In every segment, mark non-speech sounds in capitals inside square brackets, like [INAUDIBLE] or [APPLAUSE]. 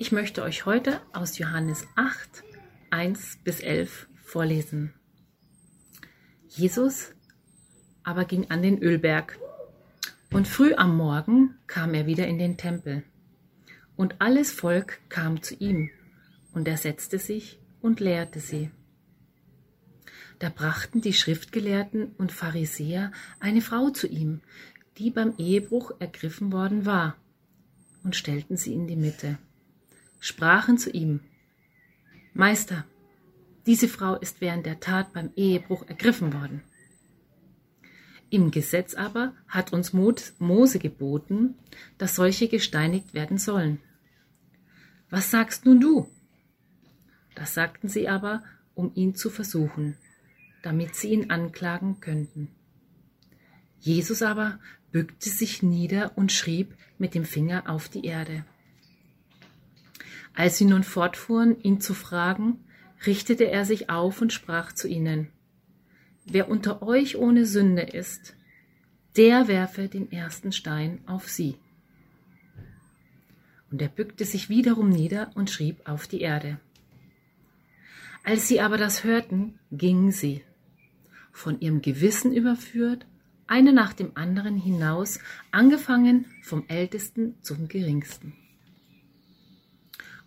Ich möchte euch heute aus Johannes 8, 1 bis 11 vorlesen. Jesus aber ging an den Ölberg und früh am Morgen kam er wieder in den Tempel. Und alles Volk kam zu ihm, und er setzte sich und lehrte sie. Da brachten die Schriftgelehrten und Pharisäer eine Frau zu ihm, die beim Ehebruch ergriffen worden war, und stellten sie in die Mitte sprachen zu ihm, Meister, diese Frau ist während der Tat beim Ehebruch ergriffen worden. Im Gesetz aber hat uns Mose geboten, dass solche gesteinigt werden sollen. Was sagst nun du? Das sagten sie aber, um ihn zu versuchen, damit sie ihn anklagen könnten. Jesus aber bückte sich nieder und schrieb mit dem Finger auf die Erde. Als sie nun fortfuhren, ihn zu fragen, richtete er sich auf und sprach zu ihnen, Wer unter euch ohne Sünde ist, der werfe den ersten Stein auf sie. Und er bückte sich wiederum nieder und schrieb auf die Erde. Als sie aber das hörten, gingen sie, von ihrem Gewissen überführt, eine nach dem anderen hinaus, angefangen vom Ältesten zum Geringsten.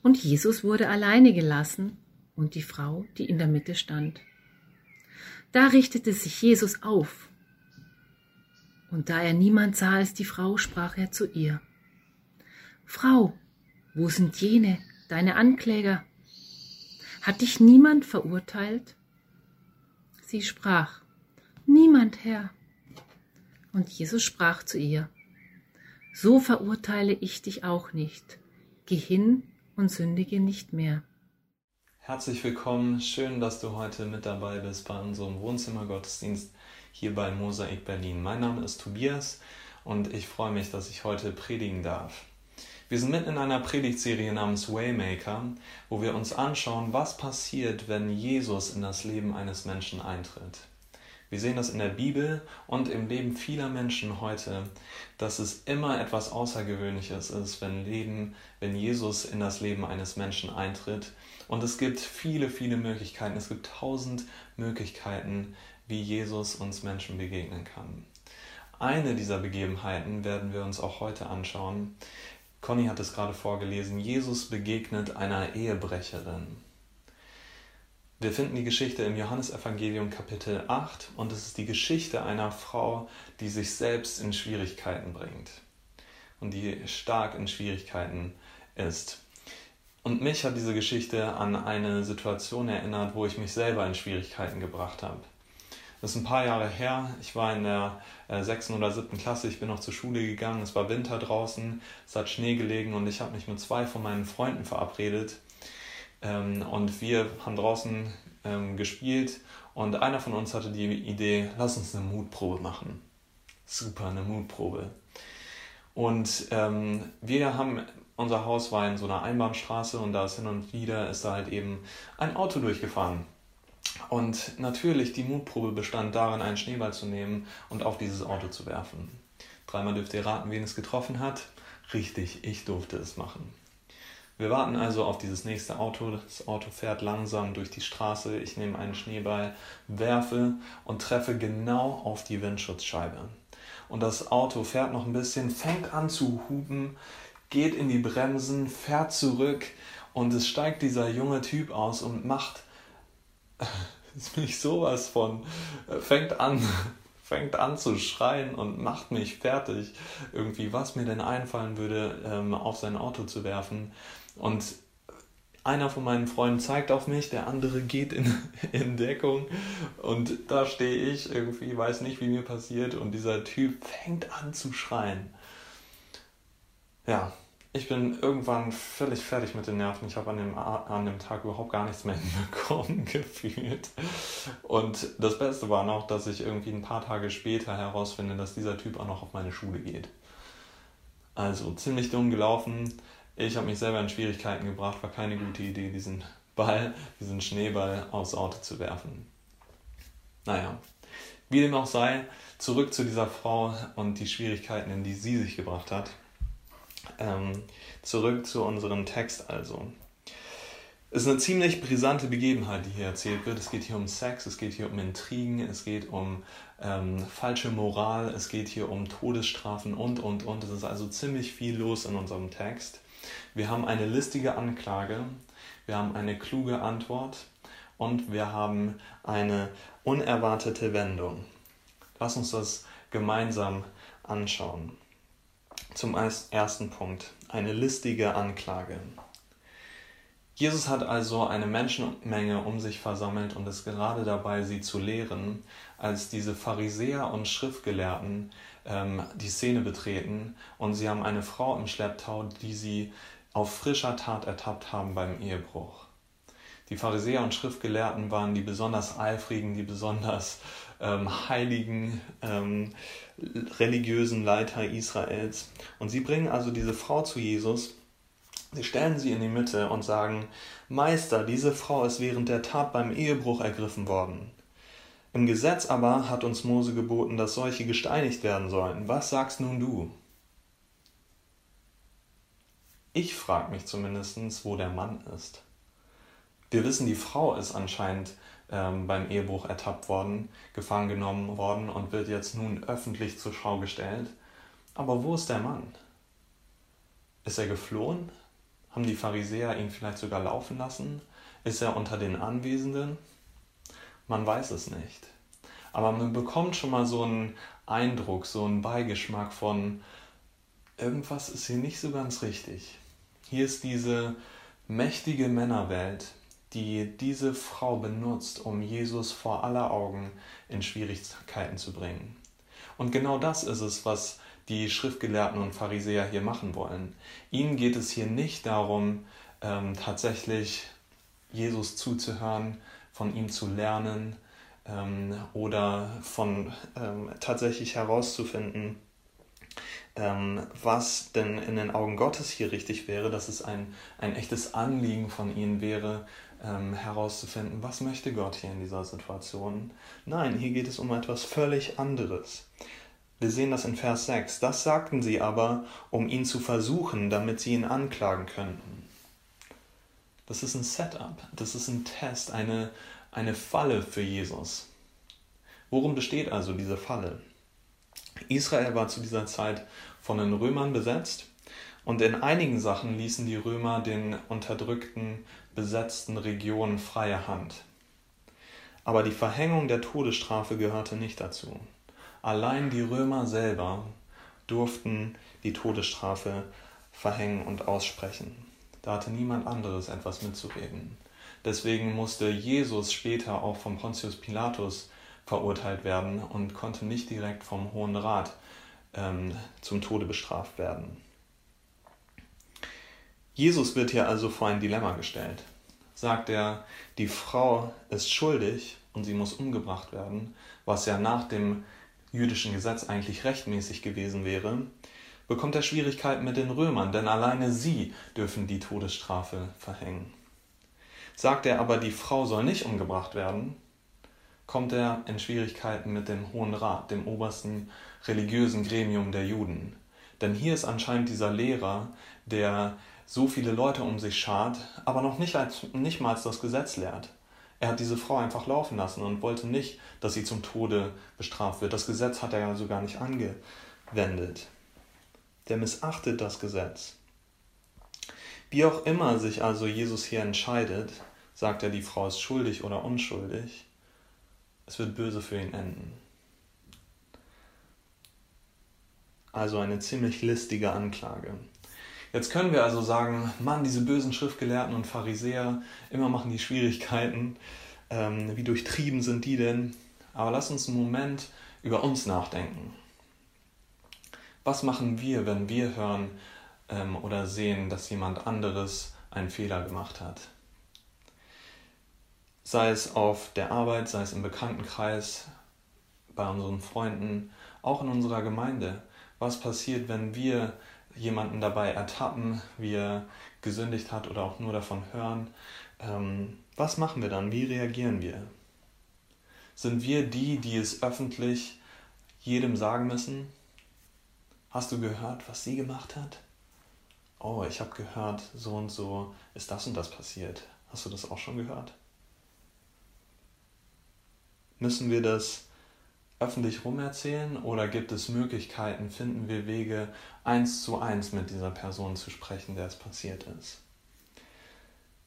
Und Jesus wurde alleine gelassen und die Frau, die in der Mitte stand. Da richtete sich Jesus auf. Und da er niemand sah als die Frau, sprach er zu ihr. Frau, wo sind jene, deine Ankläger? Hat dich niemand verurteilt? Sie sprach, Niemand, Herr. Und Jesus sprach zu ihr, So verurteile ich dich auch nicht. Geh hin und sündige nicht mehr. Herzlich willkommen, schön, dass du heute mit dabei bist bei unserem Wohnzimmergottesdienst hier bei Mosaik Berlin. Mein Name ist Tobias und ich freue mich, dass ich heute predigen darf. Wir sind mitten in einer Predigtserie namens Waymaker, wo wir uns anschauen, was passiert, wenn Jesus in das Leben eines Menschen eintritt. Wir sehen das in der Bibel und im Leben vieler Menschen heute, dass es immer etwas Außergewöhnliches ist, wenn Leben, wenn Jesus in das Leben eines Menschen eintritt. Und es gibt viele, viele Möglichkeiten. Es gibt tausend Möglichkeiten, wie Jesus uns Menschen begegnen kann. Eine dieser Begebenheiten werden wir uns auch heute anschauen. Conny hat es gerade vorgelesen. Jesus begegnet einer Ehebrecherin. Wir finden die Geschichte im Johannesevangelium Kapitel 8 und es ist die Geschichte einer Frau, die sich selbst in Schwierigkeiten bringt und die stark in Schwierigkeiten ist. Und mich hat diese Geschichte an eine Situation erinnert, wo ich mich selber in Schwierigkeiten gebracht habe. Das ist ein paar Jahre her. Ich war in der äh, sechsten oder siebten Klasse. Ich bin noch zur Schule gegangen. Es war Winter draußen. Es hat Schnee gelegen und ich habe mich mit zwei von meinen Freunden verabredet ähm, und wir haben draußen ähm, gespielt und einer von uns hatte die Idee, lass uns eine Mutprobe machen. Super, eine Mutprobe. Und ähm, wir haben, unser Haus war in so einer Einbahnstraße und da ist hin und wieder ist da halt eben ein Auto durchgefahren. Und natürlich, die Mutprobe bestand darin, einen Schneeball zu nehmen und auf dieses Auto zu werfen. Dreimal dürft ihr raten, wen es getroffen hat. Richtig, ich durfte es machen. Wir warten also auf dieses nächste Auto. Das Auto fährt langsam durch die Straße. Ich nehme einen Schneeball, werfe und treffe genau auf die Windschutzscheibe. Und das Auto fährt noch ein bisschen, fängt an zu hupen, geht in die Bremsen, fährt zurück und es steigt dieser junge Typ aus und macht [LAUGHS] mich sowas von, äh, fängt an, [LAUGHS] fängt an zu schreien und macht mich fertig, irgendwie, was mir denn einfallen würde, ähm, auf sein Auto zu werfen. Und einer von meinen Freunden zeigt auf mich, der andere geht in, [LAUGHS] in Deckung und da stehe ich irgendwie, weiß nicht, wie mir passiert und dieser Typ fängt an zu schreien. Ja, ich bin irgendwann völlig fertig mit den Nerven. Ich habe an dem, an dem Tag überhaupt gar nichts mehr [LAUGHS] hinbekommen [LAUGHS] gefühlt. Und das Beste war noch, dass ich irgendwie ein paar Tage später herausfinde, dass dieser Typ auch noch auf meine Schule geht. Also ziemlich dumm gelaufen. Ich habe mich selber in Schwierigkeiten gebracht, war keine gute Idee, diesen Ball, diesen Schneeball aufs Auto zu werfen. Naja, wie dem auch sei, zurück zu dieser Frau und die Schwierigkeiten, in die sie sich gebracht hat. Ähm, zurück zu unserem Text also. Es ist eine ziemlich brisante Begebenheit, die hier erzählt wird. Es geht hier um Sex, es geht hier um Intrigen, es geht um ähm, falsche Moral, es geht hier um Todesstrafen und, und, und. Es ist also ziemlich viel los in unserem Text. Wir haben eine listige Anklage, wir haben eine kluge Antwort und wir haben eine unerwartete Wendung. Lass uns das gemeinsam anschauen. Zum ersten Punkt, eine listige Anklage. Jesus hat also eine Menschenmenge um sich versammelt und ist gerade dabei, sie zu lehren, als diese Pharisäer und Schriftgelehrten ähm, die Szene betreten und sie haben eine Frau im Schlepptau, die sie auf frischer Tat ertappt haben beim Ehebruch. Die Pharisäer und Schriftgelehrten waren die besonders eifrigen, die besonders ähm, heiligen ähm, religiösen Leiter Israels. Und sie bringen also diese Frau zu Jesus Sie stellen sie in die Mitte und sagen, Meister, diese Frau ist während der Tat beim Ehebruch ergriffen worden. Im Gesetz aber hat uns Mose geboten, dass solche gesteinigt werden sollen. Was sagst nun du? Ich frage mich zumindest, wo der Mann ist. Wir wissen, die Frau ist anscheinend ähm, beim Ehebruch ertappt worden, gefangen genommen worden und wird jetzt nun öffentlich zur Schau gestellt. Aber wo ist der Mann? Ist er geflohen? Haben die Pharisäer ihn vielleicht sogar laufen lassen? Ist er unter den Anwesenden? Man weiß es nicht. Aber man bekommt schon mal so einen Eindruck, so einen Beigeschmack von, irgendwas ist hier nicht so ganz richtig. Hier ist diese mächtige Männerwelt, die diese Frau benutzt, um Jesus vor aller Augen in Schwierigkeiten zu bringen. Und genau das ist es, was die Schriftgelehrten und Pharisäer hier machen wollen. Ihnen geht es hier nicht darum, ähm, tatsächlich Jesus zuzuhören, von ihm zu lernen ähm, oder von ähm, tatsächlich herauszufinden, ähm, was denn in den Augen Gottes hier richtig wäre, dass es ein, ein echtes Anliegen von ihnen wäre, ähm, herauszufinden, was möchte Gott hier in dieser Situation. Nein, hier geht es um etwas völlig anderes. Wir sehen das in Vers 6. Das sagten sie aber, um ihn zu versuchen, damit sie ihn anklagen könnten. Das ist ein Setup, das ist ein Test, eine, eine Falle für Jesus. Worum besteht also diese Falle? Israel war zu dieser Zeit von den Römern besetzt und in einigen Sachen ließen die Römer den unterdrückten, besetzten Regionen freie Hand. Aber die Verhängung der Todesstrafe gehörte nicht dazu. Allein die Römer selber durften die Todesstrafe verhängen und aussprechen. Da hatte niemand anderes etwas mitzureden. Deswegen musste Jesus später auch vom Pontius Pilatus verurteilt werden und konnte nicht direkt vom Hohen Rat ähm, zum Tode bestraft werden. Jesus wird hier also vor ein Dilemma gestellt. Sagt er, die Frau ist schuldig und sie muss umgebracht werden, was ja nach dem jüdischen Gesetz eigentlich rechtmäßig gewesen wäre, bekommt er Schwierigkeiten mit den Römern, denn alleine sie dürfen die Todesstrafe verhängen. Sagt er aber, die Frau soll nicht umgebracht werden, kommt er in Schwierigkeiten mit dem Hohen Rat, dem obersten religiösen Gremium der Juden. Denn hier ist anscheinend dieser Lehrer, der so viele Leute um sich schart, aber noch nicht, als, nicht mal das Gesetz lehrt. Er hat diese Frau einfach laufen lassen und wollte nicht, dass sie zum Tode bestraft wird. Das Gesetz hat er ja so gar nicht angewendet. Der missachtet das Gesetz. Wie auch immer sich also Jesus hier entscheidet, sagt er, die Frau ist schuldig oder unschuldig, es wird böse für ihn enden. Also eine ziemlich listige Anklage. Jetzt können wir also sagen, Mann, diese bösen Schriftgelehrten und Pharisäer, immer machen die Schwierigkeiten. Ähm, wie durchtrieben sind die denn? Aber lass uns einen Moment über uns nachdenken. Was machen wir, wenn wir hören ähm, oder sehen, dass jemand anderes einen Fehler gemacht hat? Sei es auf der Arbeit, sei es im Bekanntenkreis, bei unseren Freunden, auch in unserer Gemeinde. Was passiert, wenn wir jemanden dabei ertappen, wie er gesündigt hat oder auch nur davon hören, ähm, was machen wir dann? Wie reagieren wir? Sind wir die, die es öffentlich jedem sagen müssen? Hast du gehört, was sie gemacht hat? oh, ich habe gehört, so und so ist das und das passiert. Hast du das auch schon gehört? Müssen wir das öffentlich rumerzählen oder gibt es Möglichkeiten, finden wir Wege, eins zu eins mit dieser Person zu sprechen, der es passiert ist?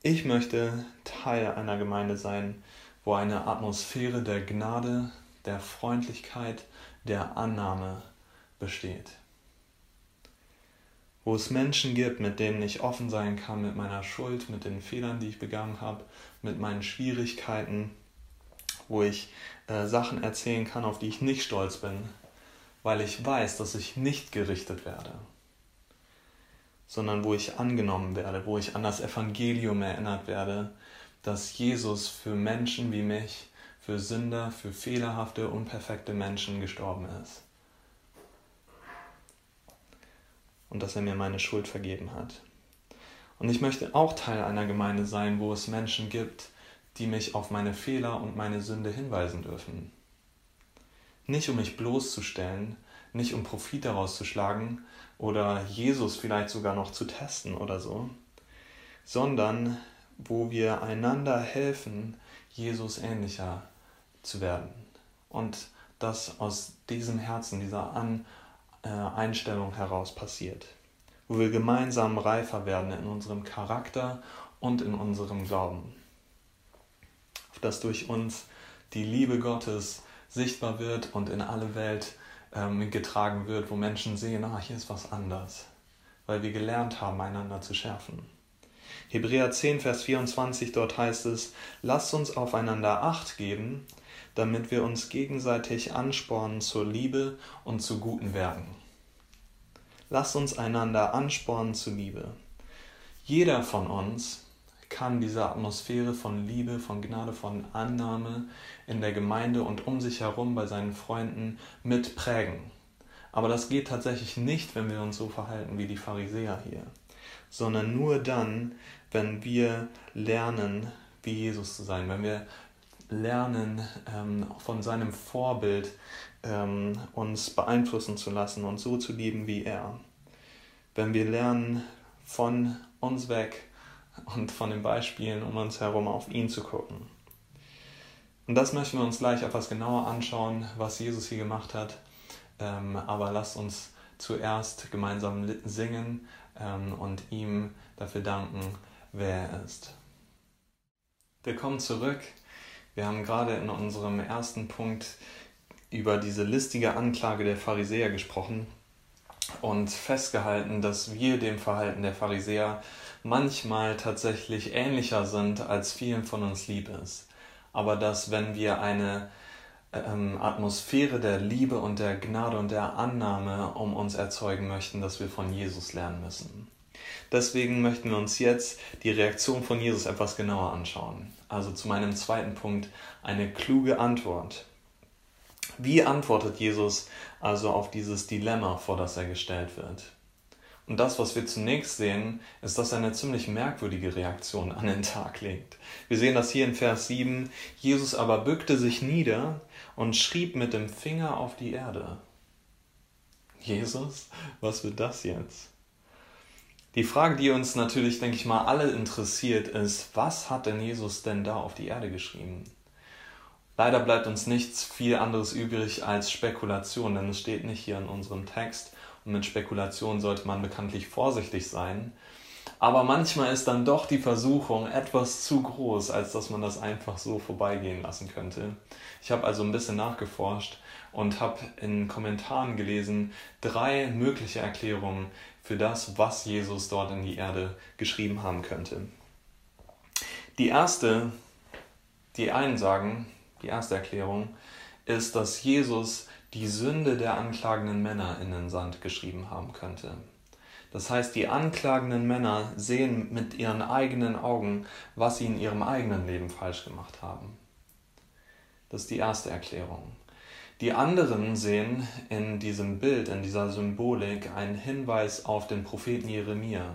Ich möchte Teil einer Gemeinde sein, wo eine Atmosphäre der Gnade, der Freundlichkeit, der Annahme besteht. Wo es Menschen gibt, mit denen ich offen sein kann, mit meiner Schuld, mit den Fehlern, die ich begangen habe, mit meinen Schwierigkeiten, wo ich äh, Sachen erzählen kann, auf die ich nicht stolz bin, weil ich weiß, dass ich nicht gerichtet werde, sondern wo ich angenommen werde, wo ich an das Evangelium erinnert werde, dass Jesus für Menschen wie mich, für Sünder, für fehlerhafte, unperfekte Menschen gestorben ist. Und dass er mir meine Schuld vergeben hat. Und ich möchte auch Teil einer Gemeinde sein, wo es Menschen gibt, die mich auf meine Fehler und meine Sünde hinweisen dürfen. Nicht um mich bloßzustellen, nicht um Profit daraus zu schlagen oder Jesus vielleicht sogar noch zu testen oder so, sondern wo wir einander helfen, Jesus ähnlicher zu werden. Und das aus diesem Herzen, dieser An Einstellung heraus passiert. Wo wir gemeinsam reifer werden in unserem Charakter und in unserem Glauben dass durch uns die Liebe Gottes sichtbar wird und in alle Welt ähm, getragen wird, wo Menschen sehen, ah, hier ist was anders, weil wir gelernt haben, einander zu schärfen. Hebräer 10, Vers 24, dort heißt es, lasst uns aufeinander acht geben, damit wir uns gegenseitig anspornen zur Liebe und zu guten Werken. Lasst uns einander anspornen zur Liebe. Jeder von uns kann diese Atmosphäre von Liebe, von Gnade, von Annahme in der Gemeinde und um sich herum bei seinen Freunden mitprägen. Aber das geht tatsächlich nicht, wenn wir uns so verhalten wie die Pharisäer hier, sondern nur dann, wenn wir lernen, wie Jesus zu sein, wenn wir lernen, ähm, von seinem Vorbild ähm, uns beeinflussen zu lassen und so zu lieben wie er. Wenn wir lernen, von uns weg und von den Beispielen um uns herum auf ihn zu gucken. Und das möchten wir uns gleich etwas genauer anschauen, was Jesus hier gemacht hat. Ähm, aber lasst uns zuerst gemeinsam singen ähm, und ihm dafür danken, wer er ist. Willkommen zurück. Wir haben gerade in unserem ersten Punkt über diese listige Anklage der Pharisäer gesprochen und festgehalten, dass wir dem Verhalten der Pharisäer manchmal tatsächlich ähnlicher sind, als vielen von uns lieb ist. Aber dass wenn wir eine ähm, Atmosphäre der Liebe und der Gnade und der Annahme um uns erzeugen möchten, dass wir von Jesus lernen müssen. Deswegen möchten wir uns jetzt die Reaktion von Jesus etwas genauer anschauen. Also zu meinem zweiten Punkt eine kluge Antwort. Wie antwortet Jesus also auf dieses Dilemma, vor das er gestellt wird? Und das, was wir zunächst sehen, ist, dass er eine ziemlich merkwürdige Reaktion an den Tag legt. Wir sehen das hier in Vers 7. Jesus aber bückte sich nieder und schrieb mit dem Finger auf die Erde. Jesus, was wird das jetzt? Die Frage, die uns natürlich, denke ich mal, alle interessiert, ist, was hat denn Jesus denn da auf die Erde geschrieben? Leider bleibt uns nichts viel anderes übrig als Spekulation, denn es steht nicht hier in unserem Text. Und mit Spekulation sollte man bekanntlich vorsichtig sein. Aber manchmal ist dann doch die Versuchung etwas zu groß, als dass man das einfach so vorbeigehen lassen könnte. Ich habe also ein bisschen nachgeforscht und habe in Kommentaren gelesen drei mögliche Erklärungen für das, was Jesus dort in die Erde geschrieben haben könnte. Die erste, die einen sagen, die erste Erklärung, ist, dass Jesus die Sünde der anklagenden Männer in den Sand geschrieben haben könnte. Das heißt, die anklagenden Männer sehen mit ihren eigenen Augen, was sie in ihrem eigenen Leben falsch gemacht haben. Das ist die erste Erklärung. Die anderen sehen in diesem Bild, in dieser Symbolik einen Hinweis auf den Propheten Jeremia,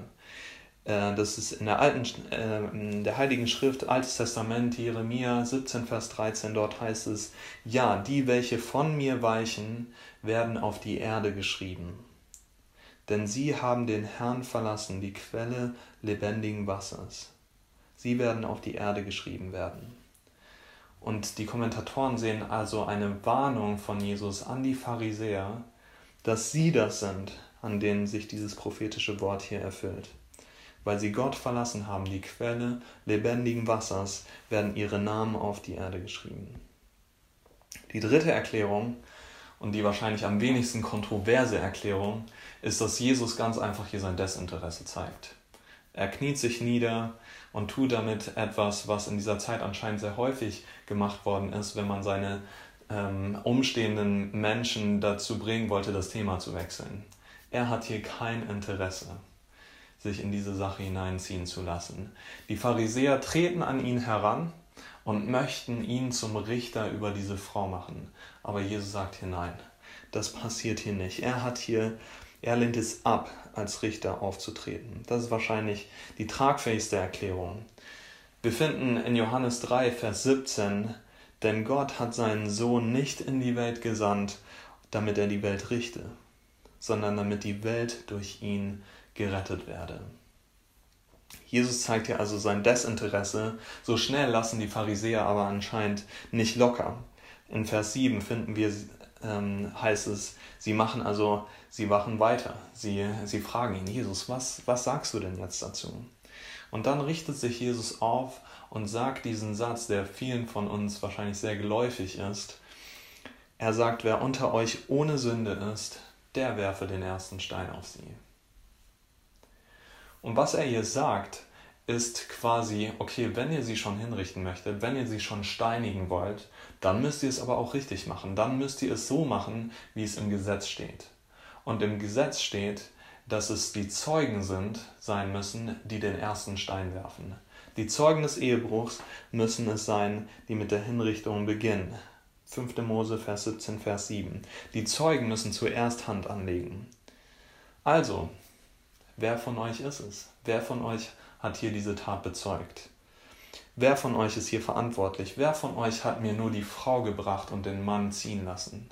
äh, das ist in der alten, äh, in der Heiligen Schrift, Altes Testament, Jeremia 17, Vers 13, dort heißt es, ja, die, welche von mir weichen, werden auf die Erde geschrieben. denn sie haben den Herrn verlassen, die Quelle lebendigen Wassers. Sie werden auf die Erde geschrieben werden. Und die Kommentatoren sehen also eine Warnung von Jesus an die Pharisäer, dass sie das sind, an denen sich dieses prophetische Wort hier erfüllt. Weil sie Gott verlassen haben, die Quelle lebendigen Wassers, werden ihre Namen auf die Erde geschrieben. Die dritte Erklärung und die wahrscheinlich am wenigsten kontroverse Erklärung ist, dass Jesus ganz einfach hier sein Desinteresse zeigt. Er kniet sich nieder und tut damit etwas, was in dieser Zeit anscheinend sehr häufig gemacht worden ist, wenn man seine ähm, umstehenden Menschen dazu bringen wollte, das Thema zu wechseln. Er hat hier kein Interesse, sich in diese Sache hineinziehen zu lassen. Die Pharisäer treten an ihn heran und möchten ihn zum Richter über diese Frau machen. Aber Jesus sagt hier nein, das passiert hier nicht. Er hat hier, er lehnt es ab, als Richter aufzutreten. Das ist wahrscheinlich die tragfähigste Erklärung. Wir finden in Johannes 3, Vers 17, denn Gott hat seinen Sohn nicht in die Welt gesandt, damit er die Welt richte, sondern damit die Welt durch ihn gerettet werde. Jesus zeigt hier also sein Desinteresse. So schnell lassen die Pharisäer aber anscheinend nicht locker. In Vers 7 finden wir, ähm, heißt es, sie machen also, sie machen weiter. Sie, sie fragen ihn, Jesus, was, was sagst du denn jetzt dazu? Und dann richtet sich Jesus auf und sagt diesen Satz, der vielen von uns wahrscheinlich sehr geläufig ist. Er sagt, wer unter euch ohne Sünde ist, der werfe den ersten Stein auf sie. Und was er hier sagt, ist quasi, okay, wenn ihr sie schon hinrichten möchtet, wenn ihr sie schon steinigen wollt, dann müsst ihr es aber auch richtig machen. Dann müsst ihr es so machen, wie es im Gesetz steht. Und im Gesetz steht, dass es die Zeugen sind, sein müssen, die den ersten Stein werfen. Die Zeugen des Ehebruchs müssen es sein, die mit der Hinrichtung beginnen. 5. Mose, Vers 17, Vers 7. Die Zeugen müssen zuerst Hand anlegen. Also, Wer von euch ist es? Wer von euch hat hier diese Tat bezeugt? Wer von euch ist hier verantwortlich? Wer von euch hat mir nur die Frau gebracht und den Mann ziehen lassen?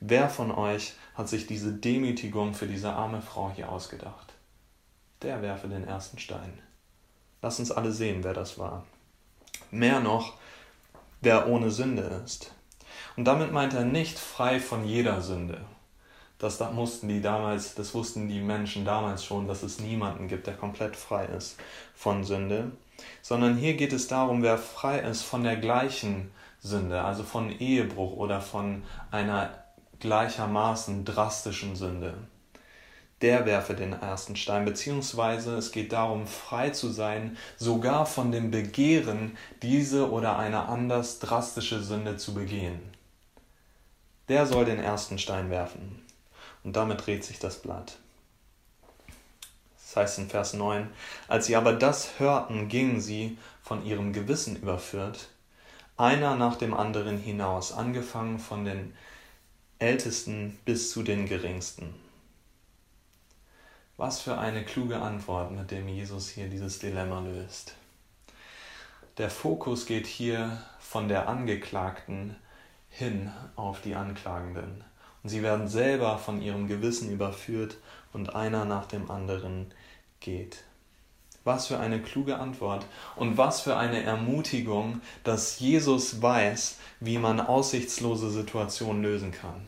Wer von euch hat sich diese Demütigung für diese arme Frau hier ausgedacht? Der werfe den ersten Stein. Lass uns alle sehen, wer das war. Mehr noch, wer ohne Sünde ist. Und damit meint er nicht frei von jeder Sünde das mussten die damals, das wussten die Menschen damals schon, dass es niemanden gibt, der komplett frei ist von Sünde, sondern hier geht es darum, wer frei ist von der gleichen Sünde, also von Ehebruch oder von einer gleichermaßen drastischen Sünde. Der werfe den ersten Stein, beziehungsweise es geht darum, frei zu sein, sogar von dem Begehren, diese oder eine anders drastische Sünde zu begehen. Der soll den ersten Stein werfen. Und damit dreht sich das Blatt. Das heißt in Vers 9, als sie aber das hörten, gingen sie, von ihrem Gewissen überführt, einer nach dem anderen hinaus, angefangen von den Ältesten bis zu den Geringsten. Was für eine kluge Antwort, mit dem Jesus hier dieses Dilemma löst. Der Fokus geht hier von der Angeklagten hin auf die Anklagenden. Und sie werden selber von ihrem Gewissen überführt und einer nach dem anderen geht. Was für eine kluge Antwort und was für eine Ermutigung, dass Jesus weiß, wie man aussichtslose Situationen lösen kann.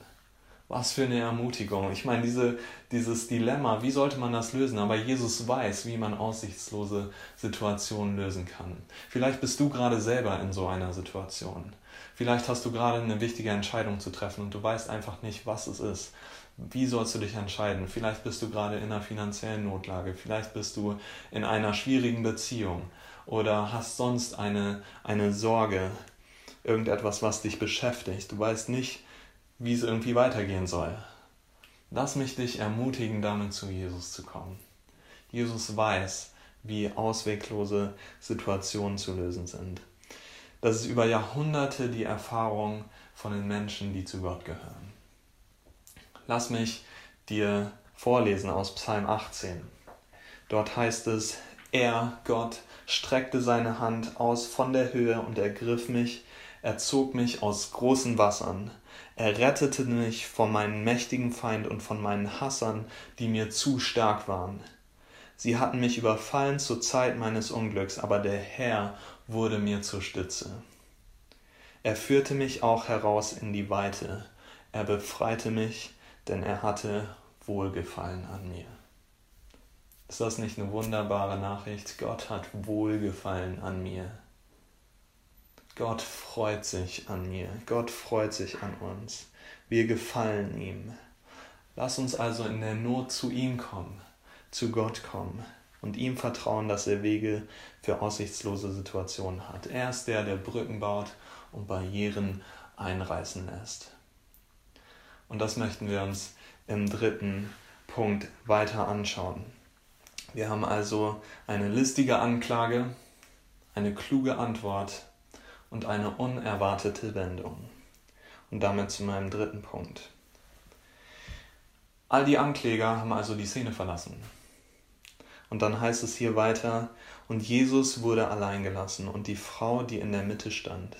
Was für eine Ermutigung. Ich meine, diese, dieses Dilemma, wie sollte man das lösen? Aber Jesus weiß, wie man aussichtslose Situationen lösen kann. Vielleicht bist du gerade selber in so einer Situation. Vielleicht hast du gerade eine wichtige Entscheidung zu treffen und du weißt einfach nicht, was es ist. Wie sollst du dich entscheiden? Vielleicht bist du gerade in einer finanziellen Notlage, vielleicht bist du in einer schwierigen Beziehung oder hast sonst eine, eine Sorge, irgendetwas, was dich beschäftigt. Du weißt nicht, wie es irgendwie weitergehen soll. Lass mich dich ermutigen, damit zu Jesus zu kommen. Jesus weiß, wie ausweglose Situationen zu lösen sind. Das ist über Jahrhunderte die Erfahrung von den Menschen, die zu Gott gehören. Lass mich dir vorlesen aus Psalm 18. Dort heißt es, er, Gott, streckte seine Hand aus von der Höhe und ergriff mich, er zog mich aus großen Wassern, Er rettete mich von meinem mächtigen Feind und von meinen Hassern, die mir zu stark waren. Sie hatten mich überfallen zur Zeit meines Unglücks, aber der Herr wurde mir zur Stütze. Er führte mich auch heraus in die Weite. Er befreite mich, denn er hatte Wohlgefallen an mir. Ist das nicht eine wunderbare Nachricht? Gott hat Wohlgefallen an mir. Gott freut sich an mir. Gott freut sich an uns. Wir gefallen ihm. Lass uns also in der Not zu ihm kommen, zu Gott kommen und ihm vertrauen, dass er Wege für aussichtslose Situationen hat. Er ist der, der Brücken baut und Barrieren einreißen lässt. Und das möchten wir uns im dritten Punkt weiter anschauen. Wir haben also eine listige Anklage, eine kluge Antwort und eine unerwartete Wendung. Und damit zu meinem dritten Punkt. All die Ankläger haben also die Szene verlassen. Und dann heißt es hier weiter, und Jesus wurde allein gelassen und die Frau, die in der Mitte stand.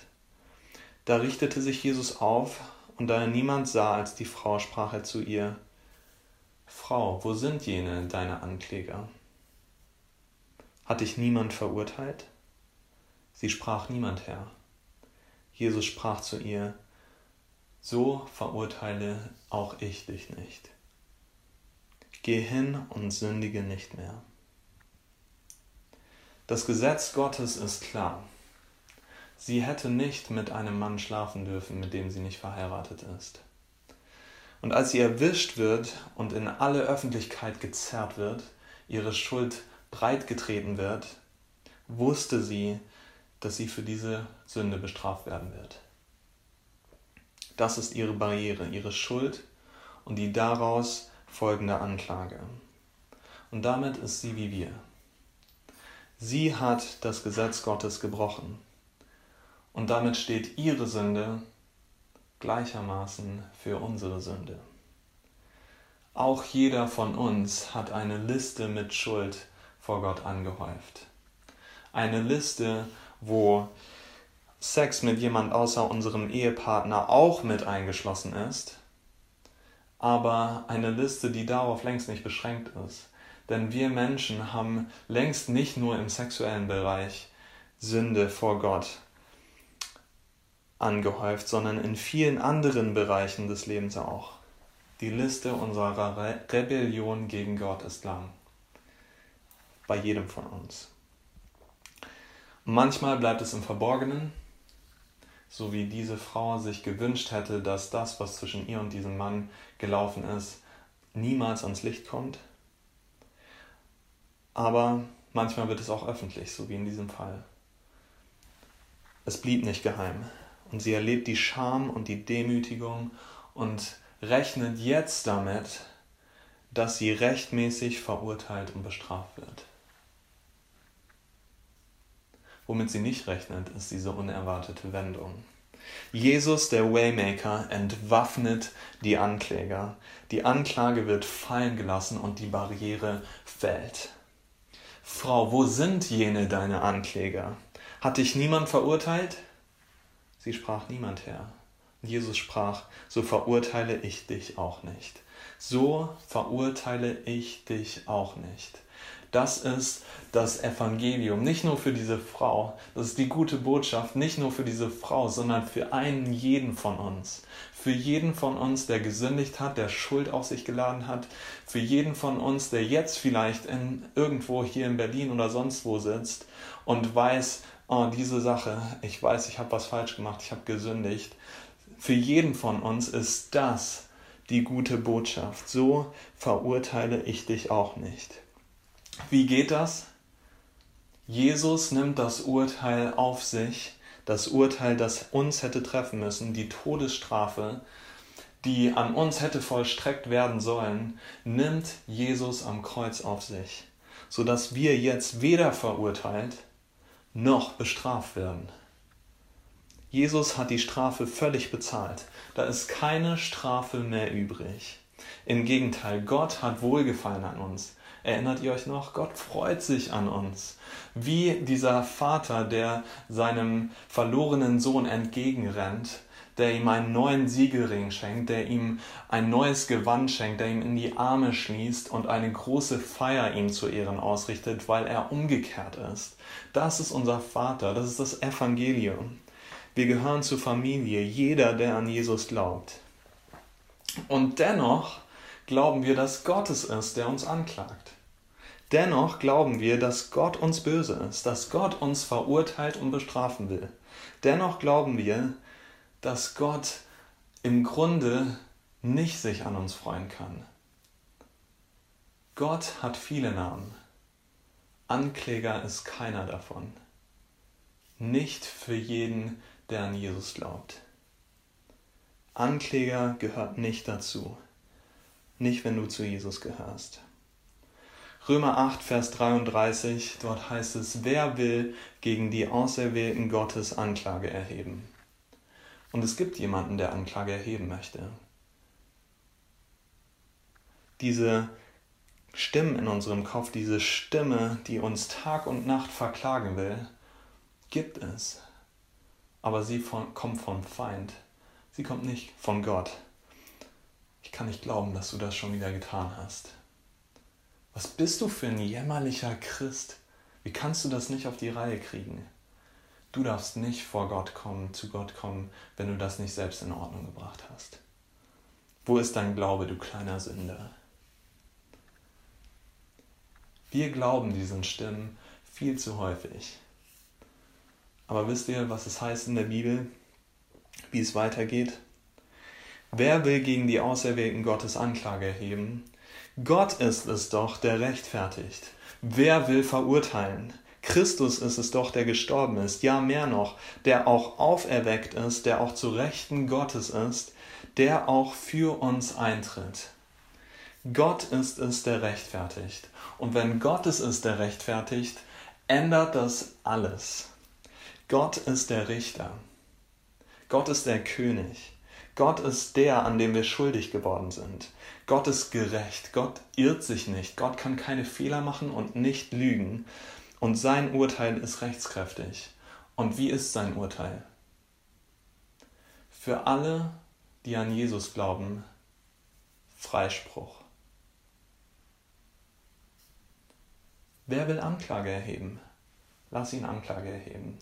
Da richtete sich Jesus auf, und da er niemand sah als die Frau, sprach er zu ihr, Frau, wo sind jene deine Ankläger? Hat dich niemand verurteilt? Sie sprach niemand, Herr. Jesus sprach zu ihr, so verurteile auch ich dich nicht. Geh hin und sündige nicht mehr. Das Gesetz Gottes ist klar. Sie hätte nicht mit einem Mann schlafen dürfen, mit dem sie nicht verheiratet ist. Und als sie erwischt wird und in alle Öffentlichkeit gezerrt wird, ihre Schuld breitgetreten wird, wusste sie, dass sie für diese Sünde bestraft werden wird. Das ist ihre Barriere, ihre Schuld und die daraus folgende Anklage. Und damit ist sie wie wir. Sie hat das Gesetz Gottes gebrochen. Und damit steht ihre Sünde gleichermaßen für unsere Sünde. Auch jeder von uns hat eine Liste mit Schuld vor Gott angehäuft. Eine Liste, wo Sex mit jemand außer unserem Ehepartner auch mit eingeschlossen ist, aber eine Liste, die darauf längst nicht beschränkt ist. Denn wir Menschen haben längst nicht nur im sexuellen Bereich Sünde vor Gott angehäuft, sondern in vielen anderen Bereichen des Lebens auch. Die Liste unserer Re Rebellion gegen Gott ist lang. Bei jedem von uns. Manchmal bleibt es im Verborgenen, so wie diese Frau sich gewünscht hätte, dass das, was zwischen ihr und diesem Mann gelaufen ist, niemals ans Licht kommt. Aber manchmal wird es auch öffentlich, so wie in diesem Fall. Es blieb nicht geheim und sie erlebt die Scham und die Demütigung und rechnet jetzt damit, dass sie rechtmäßig verurteilt und bestraft wird. Womit sie nicht rechnet, ist diese unerwartete Wendung. Jesus, der Waymaker, entwaffnet die Ankläger. Die Anklage wird fallen gelassen und die Barriere fällt. Frau, wo sind jene deine Ankläger? Hat dich niemand verurteilt? Sie sprach niemand her. Jesus sprach, so verurteile ich dich auch nicht. So verurteile ich dich auch nicht. Das ist das Evangelium, nicht nur für diese Frau, das ist die gute Botschaft, nicht nur für diese Frau, sondern für einen jeden von uns. Für jeden von uns, der gesündigt hat, der Schuld auf sich geladen hat, für jeden von uns, der jetzt vielleicht in, irgendwo hier in Berlin oder sonst wo sitzt und weiß, oh, diese Sache, ich weiß, ich habe was falsch gemacht, ich habe gesündigt. Für jeden von uns ist das die gute Botschaft. So verurteile ich dich auch nicht. Wie geht das? Jesus nimmt das Urteil auf sich, das Urteil, das uns hätte treffen müssen, die Todesstrafe, die an uns hätte vollstreckt werden sollen, nimmt Jesus am Kreuz auf sich, sodass wir jetzt weder verurteilt noch bestraft werden. Jesus hat die Strafe völlig bezahlt. Da ist keine Strafe mehr übrig. Im Gegenteil, Gott hat Wohlgefallen an uns. Erinnert ihr euch noch? Gott freut sich an uns. Wie dieser Vater, der seinem verlorenen Sohn entgegenrennt, der ihm einen neuen Siegelring schenkt, der ihm ein neues Gewand schenkt, der ihm in die Arme schließt und eine große Feier ihm zu Ehren ausrichtet, weil er umgekehrt ist. Das ist unser Vater, das ist das Evangelium. Wir gehören zur Familie, jeder, der an Jesus glaubt. Und dennoch glauben wir, dass Gott es ist, der uns anklagt. Dennoch glauben wir, dass Gott uns böse ist, dass Gott uns verurteilt und bestrafen will. Dennoch glauben wir, dass Gott im Grunde nicht sich an uns freuen kann. Gott hat viele Namen. Ankläger ist keiner davon. Nicht für jeden, der an Jesus glaubt. Ankläger gehört nicht dazu. Nicht, wenn du zu Jesus gehörst. Römer 8, Vers 33, dort heißt es, wer will gegen die Auserwählten Gottes Anklage erheben? Und es gibt jemanden, der Anklage erheben möchte. Diese Stimmen in unserem Kopf, diese Stimme, die uns Tag und Nacht verklagen will, gibt es. Aber sie von, kommt vom Feind. Sie kommt nicht von Gott. Ich kann nicht glauben, dass du das schon wieder getan hast. Was bist du für ein jämmerlicher Christ? Wie kannst du das nicht auf die Reihe kriegen? Du darfst nicht vor Gott kommen, zu Gott kommen, wenn du das nicht selbst in Ordnung gebracht hast. Wo ist dein Glaube, du kleiner Sünder? Wir glauben diesen Stimmen viel zu häufig. Aber wisst ihr, was es heißt in der Bibel, wie es weitergeht? Wer will gegen die Auserwählten Gottes Anklage erheben? Gott ist es doch, der rechtfertigt. Wer will verurteilen? Christus ist es doch, der gestorben ist, ja mehr noch, der auch auferweckt ist, der auch zu Rechten Gottes ist, der auch für uns eintritt. Gott ist es, der rechtfertigt. Und wenn Gott es ist, der rechtfertigt, ändert das alles. Gott ist der Richter. Gott ist der König. Gott ist der, an dem wir schuldig geworden sind. Gott ist gerecht. Gott irrt sich nicht. Gott kann keine Fehler machen und nicht lügen. Und sein Urteil ist rechtskräftig. Und wie ist sein Urteil? Für alle, die an Jesus glauben, Freispruch. Wer will Anklage erheben? Lass ihn Anklage erheben.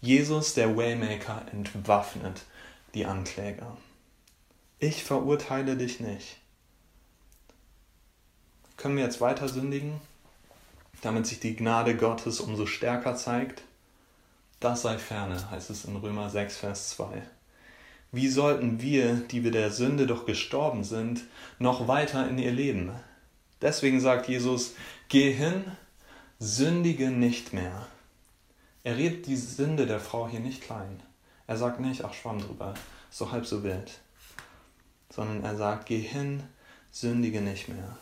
Jesus, der Waymaker, entwaffnet die Ankläger. Ich verurteile dich nicht. Können wir jetzt weiter sündigen, damit sich die Gnade Gottes umso stärker zeigt? Das sei ferne, heißt es in Römer 6, Vers 2. Wie sollten wir, die wir der Sünde doch gestorben sind, noch weiter in ihr leben? Deswegen sagt Jesus, geh hin, sündige nicht mehr. Er redet die Sünde der Frau hier nicht klein. Er sagt nicht, ach schwamm drüber, doch halb so wild. Sondern er sagt, geh hin, sündige nicht mehr.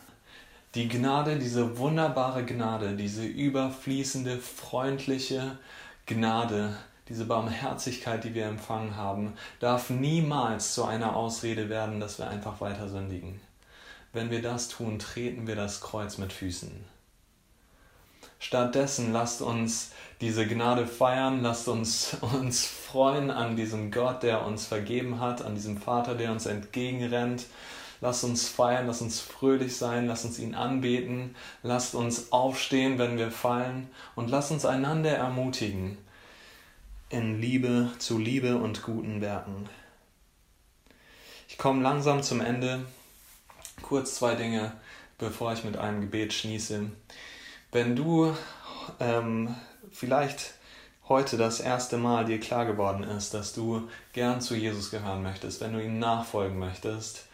Die Gnade, diese wunderbare Gnade, diese überfließende, freundliche Gnade, diese Barmherzigkeit, die wir empfangen haben, darf niemals zu einer Ausrede werden, dass wir einfach weiter sündigen. Wenn wir das tun, treten wir das Kreuz mit Füßen. Stattdessen lasst uns diese Gnade feiern, lasst uns [LAUGHS] uns freuen an diesem Gott, der uns vergeben hat, an diesem Vater, der uns entgegenrennt. Lasst uns feiern, lasst uns fröhlich sein, lasst uns ihn anbeten, lasst uns aufstehen, wenn wir fallen und lasst uns einander ermutigen in Liebe zu Liebe und guten Werken. Ich komme langsam zum Ende. Kurz zwei Dinge, bevor ich mit einem Gebet schließe. Wenn du ähm, vielleicht heute das erste Mal dir klar geworden ist, dass du gern zu Jesus gehören möchtest, wenn du ihm nachfolgen möchtest,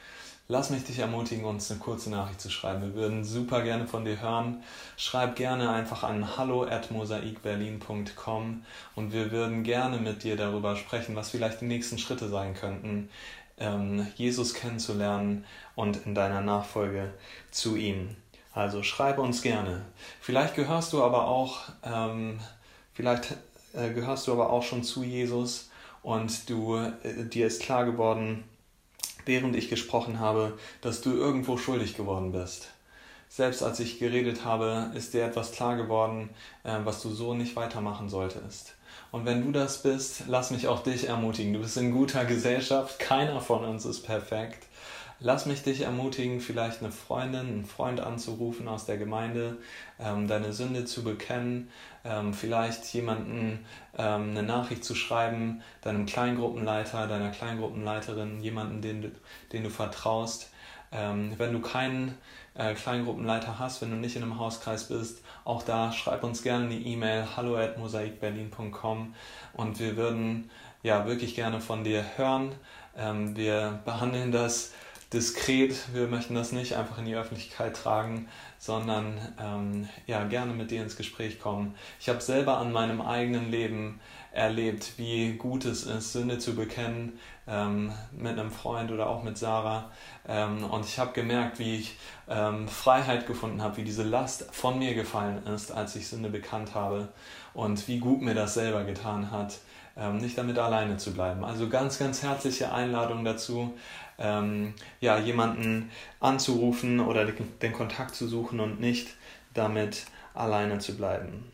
lass mich dich ermutigen, uns eine kurze Nachricht zu schreiben. Wir würden super gerne von dir hören. Schreib gerne einfach an hallo at mosaikberlin.com und wir würden gerne mit dir darüber sprechen, was vielleicht die nächsten Schritte sein könnten, ähm, Jesus kennenzulernen und in deiner Nachfolge zu ihm. Also schreibe uns gerne. Vielleicht gehörst du aber auch, ähm, vielleicht äh, gehörst du aber auch schon zu Jesus und du äh, dir ist klar geworden, während ich gesprochen habe, dass du irgendwo schuldig geworden bist. selbst als ich geredet habe, ist dir etwas klar geworden, äh, was du so nicht weitermachen solltest. Und wenn du das bist, lass mich auch dich ermutigen. Du bist in guter Gesellschaft, keiner von uns ist perfekt. Lass mich dich ermutigen, vielleicht eine Freundin, einen Freund anzurufen aus der Gemeinde, ähm, deine Sünde zu bekennen, ähm, vielleicht jemanden ähm, eine Nachricht zu schreiben, deinem Kleingruppenleiter, deiner Kleingruppenleiterin, jemanden, den, den du vertraust. Ähm, wenn du keinen äh, Kleingruppenleiter hast, wenn du nicht in einem Hauskreis bist, auch da schreib uns gerne eine E-Mail hallo at mosaikberlin.com und wir würden ja wirklich gerne von dir hören. Ähm, wir behandeln das diskret. Wir möchten das nicht einfach in die Öffentlichkeit tragen, sondern ähm, ja, gerne mit dir ins Gespräch kommen. Ich habe selber an meinem eigenen Leben erlebt, wie gut es ist, Sünde zu bekennen, ähm, mit einem Freund oder auch mit Sarah. Ähm, und ich habe gemerkt, wie ich ähm, Freiheit gefunden habe, wie diese Last von mir gefallen ist, als ich Sünde bekannt habe und wie gut mir das selber getan hat, ähm, nicht damit alleine zu bleiben. Also ganz, ganz herzliche Einladung dazu, ähm, ja, jemanden anzurufen oder den Kontakt zu suchen und nicht damit alleine zu bleiben.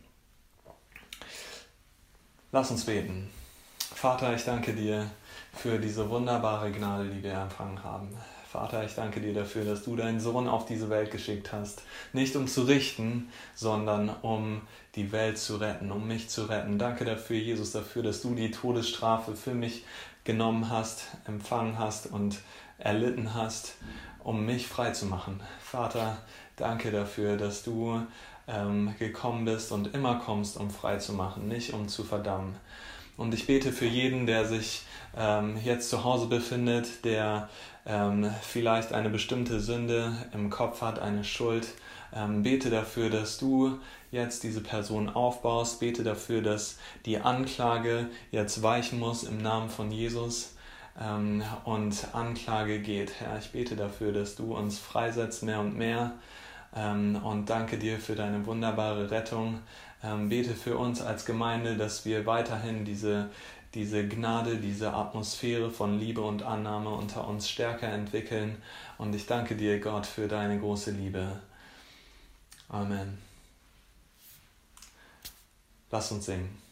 Lass uns beten. Vater, ich danke dir für diese wunderbare Gnade, die wir empfangen haben. Vater, ich danke dir dafür, dass du deinen Sohn auf diese Welt geschickt hast. Nicht um zu richten, sondern um die Welt zu retten, um mich zu retten. Danke dafür, Jesus, dafür, dass du die Todesstrafe für mich genommen hast, empfangen hast und erlitten hast, um mich frei zu machen. Vater, danke dafür, dass du ähm, gekommen bist und immer kommst, um frei zu machen, nicht um zu verdammen. Und ich bete für jeden, der sich ähm, jetzt zu Hause befindet, der ähm, vielleicht eine bestimmte Sünde im Kopf hat, eine Schuld. Ähm, bete dafür, dass du jetzt diese Person aufbaust. Bete dafür, dass die Anklage jetzt weichen muss im Namen von Jesus ähm, und Anklage geht. Herr, ich bete dafür, dass du uns freisetzt mehr und mehr ähm, und danke dir für deine wunderbare Rettung. Ähm, bete für uns als Gemeinde, dass wir weiterhin diese, diese Gnade, diese Atmosphäre von Liebe und Annahme unter uns stärker entwickeln. Und ich danke dir, Gott, für deine große Liebe. Amen. Lass uns singen.